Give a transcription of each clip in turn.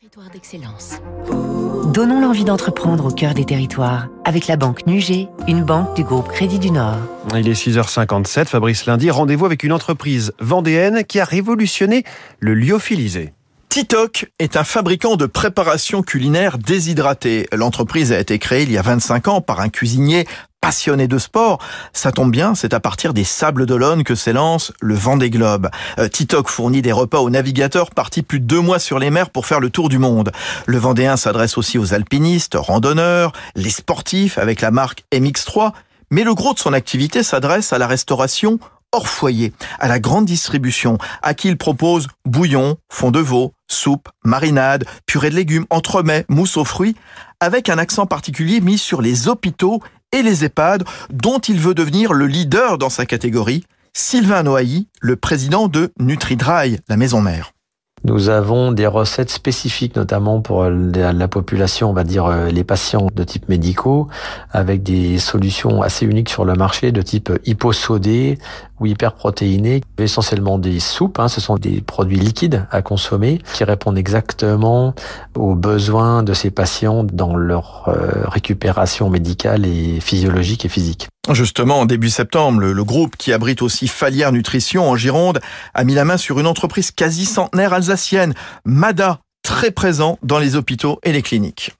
Territoire d'excellence. Donnons l'envie d'entreprendre au cœur des territoires avec la banque Nugé, une banque du groupe Crédit du Nord. Il est 6h57, Fabrice Lundi, rendez-vous avec une entreprise vendéenne qui a révolutionné le lyophilisé. Titoc est un fabricant de préparation culinaire déshydratée. L'entreprise a été créée il y a 25 ans par un cuisinier passionné de sport. Ça tombe bien, c'est à partir des Sables d'Olonne que s'élance le Vendée Globe. Euh, Titoc fournit des repas aux navigateurs partis plus de deux mois sur les mers pour faire le tour du monde. Le Vendéen s'adresse aussi aux alpinistes, randonneurs, les sportifs avec la marque MX3, mais le gros de son activité s'adresse à la restauration hors foyer, à la grande distribution, à qui il propose bouillon, fond de veau, soupe, marinade, purée de légumes, entremets, mousse aux fruits, avec un accent particulier mis sur les hôpitaux et les EHPAD, dont il veut devenir le leader dans sa catégorie, Sylvain Noailly, le président de NutriDry, la maison mère. Nous avons des recettes spécifiques, notamment pour la population, on va dire euh, les patients de type médicaux, avec des solutions assez uniques sur le marché de type hyposodé ou hyperprotéiné, essentiellement des soupes. Hein, ce sont des produits liquides à consommer qui répondent exactement aux besoins de ces patients dans leur euh, récupération médicale et physiologique et physique. Justement, en début septembre, le, groupe qui abrite aussi Falière Nutrition en Gironde a mis la main sur une entreprise quasi centenaire alsacienne, MADA, très présent dans les hôpitaux et les cliniques.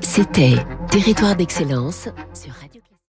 C'était Territoire d'excellence sur